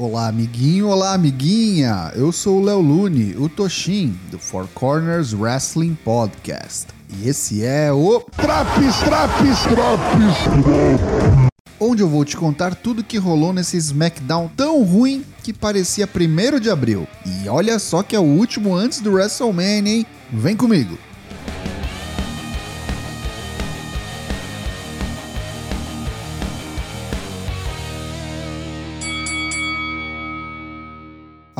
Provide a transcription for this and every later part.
Olá, amiguinho, olá, amiguinha. Eu sou o Léo Lune, o Toshin, do Four Corners Wrestling Podcast. E esse é o Traps, traps, traps. onde eu vou te contar tudo que rolou nesse SmackDown tão ruim que parecia 1 de abril. E olha só que é o último antes do WrestleMania, hein? Vem comigo.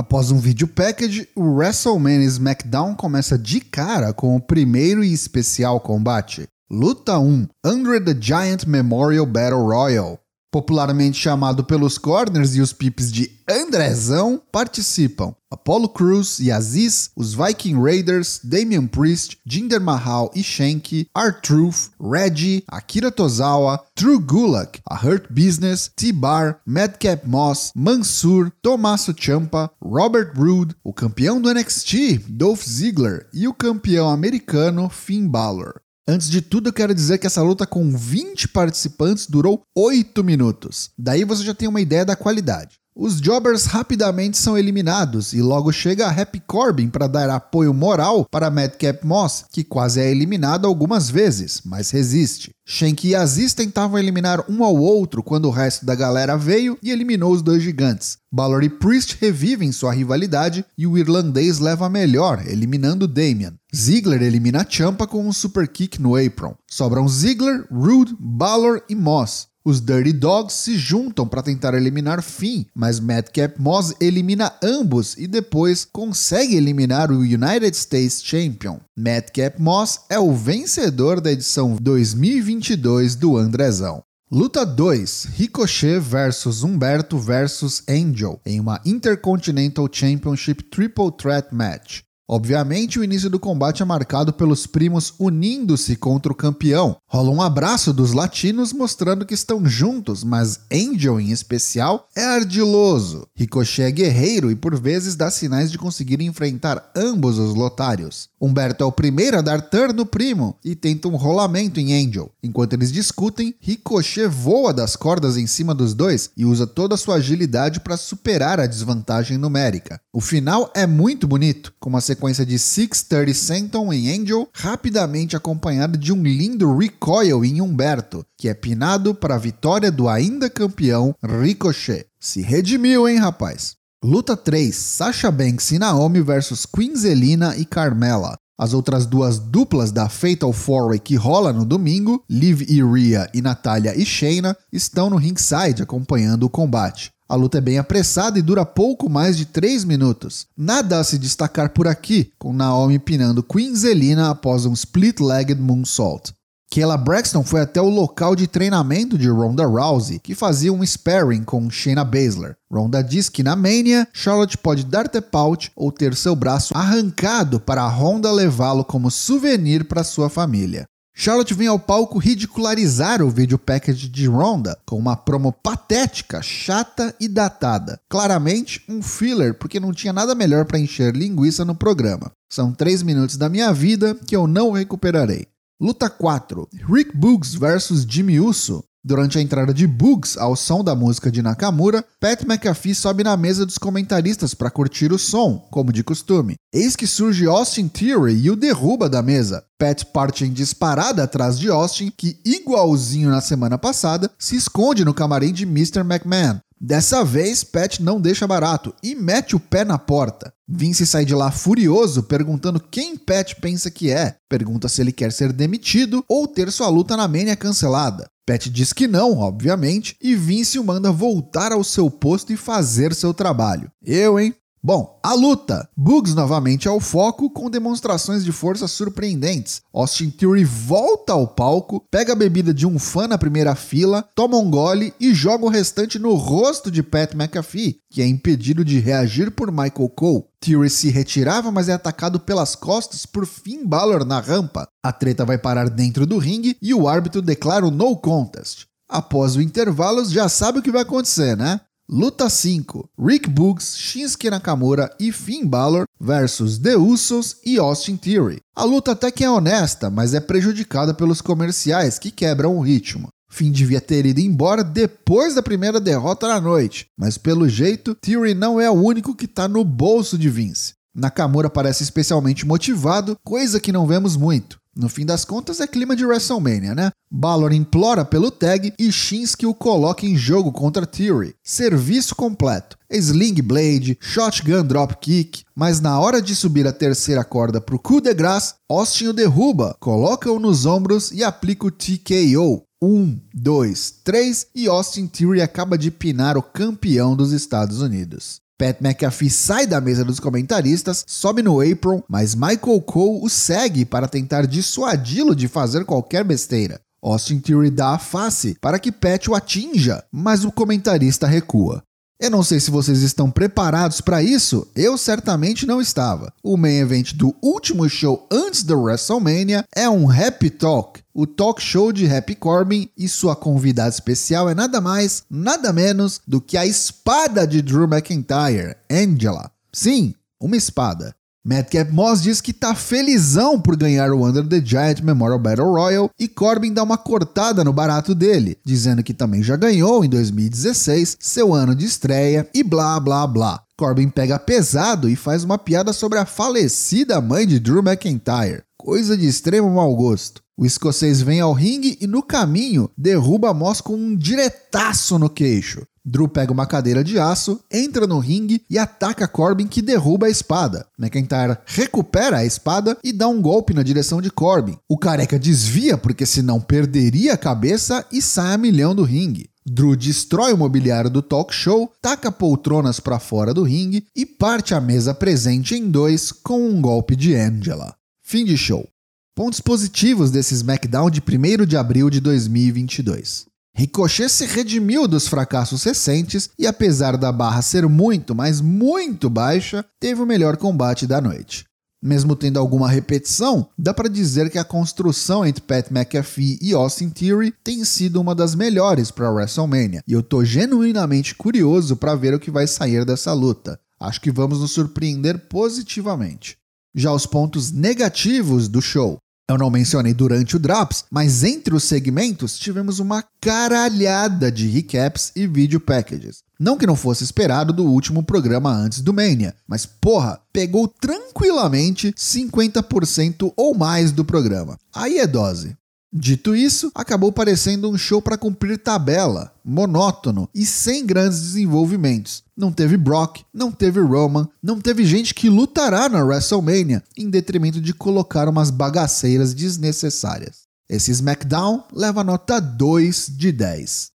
Após um vídeo package, o WrestleMania SmackDown começa de cara com o primeiro e especial combate. Luta 1: Andre the Giant Memorial Battle Royal. Popularmente chamado pelos corners e os pips de Andrezão, participam Apollo Crews e Aziz, os Viking Raiders, Damian Priest, Jinder Mahal e Shank, R-Truth, Reggie, Akira Tozawa, Drew Gulak, a Hurt Business, T-Bar, Madcap Moss, Mansur, Tommaso Ciampa, Robert Roode, o campeão do NXT, Dolph Ziggler e o campeão americano Finn Balor. Antes de tudo, eu quero dizer que essa luta com 20 participantes durou 8 minutos. Daí você já tem uma ideia da qualidade. Os jobbers rapidamente são eliminados e logo chega a Happy Corbin para dar apoio moral para Madcap Moss, que quase é eliminado algumas vezes, mas resiste. Shank e Aziz tentavam eliminar um ao outro quando o resto da galera veio e eliminou os dois gigantes. Balor e Priest revivem sua rivalidade e o irlandês leva a melhor, eliminando Damian. Ziggler elimina Champa com um super kick no apron. Sobram Ziggler, Rude, Balor e Moss. Os Dirty Dogs se juntam para tentar eliminar Finn, mas Madcap Moss elimina ambos e depois consegue eliminar o United States Champion. Madcap Moss é o vencedor da edição 2022 do Andrezão. Luta 2: Ricochet versus Humberto versus Angel em uma Intercontinental Championship Triple Threat Match. Obviamente, o início do combate é marcado pelos primos unindo-se contra o campeão. Rola um abraço dos latinos mostrando que estão juntos, mas Angel, em especial, é ardiloso. Ricochet é guerreiro e por vezes dá sinais de conseguir enfrentar ambos os lotários. Humberto é o primeiro a dar turn no primo e tenta um rolamento em Angel. Enquanto eles discutem, Ricochet voa das cordas em cima dos dois e usa toda a sua agilidade para superar a desvantagem numérica. O final é muito bonito, com uma sequência de 630 Senton em Angel, rapidamente acompanhada de um lindo recoil em Humberto, que é pinado para a vitória do ainda campeão Ricochet. Se redimiu, hein, rapaz? Luta 3: Sasha Banks e Naomi versus Queen Zelina e Carmela. As outras duas duplas da Fatal 4 que rola no domingo, Liv e Rhea e Natália e Shayna, estão no ringside acompanhando o combate. A luta é bem apressada e dura pouco mais de 3 minutos. Nada a se destacar por aqui, com Naomi pinando Queen Zelina após um split-legged moonsault. Kayla Braxton foi até o local de treinamento de Ronda Rousey, que fazia um sparring com Shayna Baszler. Ronda diz que na Mania, Charlotte pode dar tap out ou ter seu braço arrancado para Ronda levá-lo como souvenir para sua família. Charlotte vem ao palco ridicularizar o vídeo package de Ronda com uma promo patética, chata e datada. Claramente um filler porque não tinha nada melhor para encher linguiça no programa. São 3 minutos da minha vida que eu não recuperarei. Luta 4: Rick Boogs versus Jimmy Uso. Durante a entrada de Bugs ao som da música de Nakamura, Pat McAfee sobe na mesa dos comentaristas para curtir o som, como de costume. Eis que surge Austin Theory e o derruba da mesa. Pat parte em disparada atrás de Austin, que, igualzinho na semana passada, se esconde no camarim de Mr. McMahon. Dessa vez, Pat não deixa barato e mete o pé na porta. Vince sai de lá furioso, perguntando quem Pat pensa que é. Pergunta se ele quer ser demitido ou ter sua luta na Mania cancelada. Pat diz que não, obviamente, e Vince o manda voltar ao seu posto e fazer seu trabalho. Eu, hein? Bom, a luta. Bugs novamente ao foco com demonstrações de força surpreendentes. Austin Theory volta ao palco, pega a bebida de um fã na primeira fila, toma um gole e joga o restante no rosto de Pat McAfee, que é impedido de reagir por Michael Cole. Theory se retirava, mas é atacado pelas costas por Finn Balor na rampa. A treta vai parar dentro do ringue e o árbitro declara o no contest. Após o intervalo, já sabe o que vai acontecer, né? Luta 5: Rick Boogs, Shinsuke Nakamura e Finn Balor versus The Usos e Austin Theory. A luta até que é honesta, mas é prejudicada pelos comerciais que quebram o ritmo. Finn devia ter ido embora depois da primeira derrota na noite, mas pelo jeito, Theory não é o único que está no bolso de Vince. Nakamura parece especialmente motivado, coisa que não vemos muito. No fim das contas, é clima de WrestleMania, né? Balor implora pelo tag e Shinsuke o coloca em jogo contra Theory. Serviço completo. Sling Blade, Shotgun Dropkick, mas na hora de subir a terceira corda pro coup de grace, Austin o derruba, coloca-o nos ombros e aplica o TKO. Um, dois, três e Austin Theory acaba de pinar o campeão dos Estados Unidos. Pat McAfee sai da mesa dos comentaristas, sobe no apron, mas Michael Cole o segue para tentar dissuadi-lo de fazer qualquer besteira. Austin Theory dá a face para que Pat o atinja, mas o comentarista recua. Eu não sei se vocês estão preparados para isso, eu certamente não estava. O main event do último show antes do WrestleMania é um Happy Talk, o talk show de Happy Corbin, e sua convidada especial é nada mais, nada menos do que a espada de Drew McIntyre, Angela. Sim, uma espada. Madcap Moss diz que tá felizão por ganhar o Under the Giant Memorial Battle Royal e Corbin dá uma cortada no barato dele, dizendo que também já ganhou em 2016, seu ano de estreia e blá blá blá. Corbin pega pesado e faz uma piada sobre a falecida mãe de Drew McIntyre, coisa de extremo mau gosto. O escocês vem ao ringue e no caminho derruba Moss com um diretaço no queixo. Drew pega uma cadeira de aço, entra no ringue e ataca Corbin que derruba a espada. McIntyre recupera a espada e dá um golpe na direção de Corbin. O careca desvia porque senão perderia a cabeça e sai a milhão do ringue. Drew destrói o mobiliário do talk show, taca poltronas para fora do ringue e parte a mesa presente em dois com um golpe de Angela. Fim de show. Pontos positivos desse SmackDown de 1 de abril de 2022. Ricochet se redimiu dos fracassos recentes e, apesar da barra ser muito, mas muito baixa, teve o melhor combate da noite. Mesmo tendo alguma repetição, dá para dizer que a construção entre Pat McAfee e Austin Theory tem sido uma das melhores para WrestleMania, e eu tô genuinamente curioso para ver o que vai sair dessa luta. Acho que vamos nos surpreender positivamente. Já os pontos negativos do show. Eu não mencionei durante o Drops, mas entre os segmentos tivemos uma caralhada de recaps e video packages. Não que não fosse esperado do último programa antes do Mania, mas porra, pegou tranquilamente 50% ou mais do programa. Aí é dose. Dito isso, acabou parecendo um show para cumprir tabela, monótono e sem grandes desenvolvimentos. Não teve Brock, não teve Roman, não teve gente que lutará na WrestleMania, em detrimento de colocar umas bagaceiras desnecessárias. Esse SmackDown leva nota 2 de 10.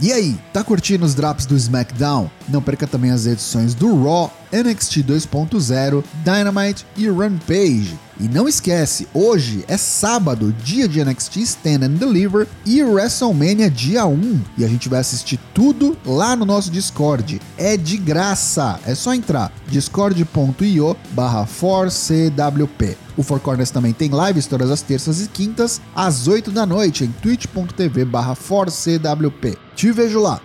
E aí, tá curtindo os drops do SmackDown? Não perca também as edições do Raw, NXT 2.0, Dynamite e Rampage. E não esquece, hoje é sábado, dia de NXT Stand and Deliver e WrestleMania dia 1. E a gente vai assistir tudo lá no nosso Discord. É de graça, é só entrar discord.io barra 4CWP. O Four Corners também tem lives todas as terças e quintas, às 8 da noite, em twitch.tv barra 4CWP. Te vejo lá!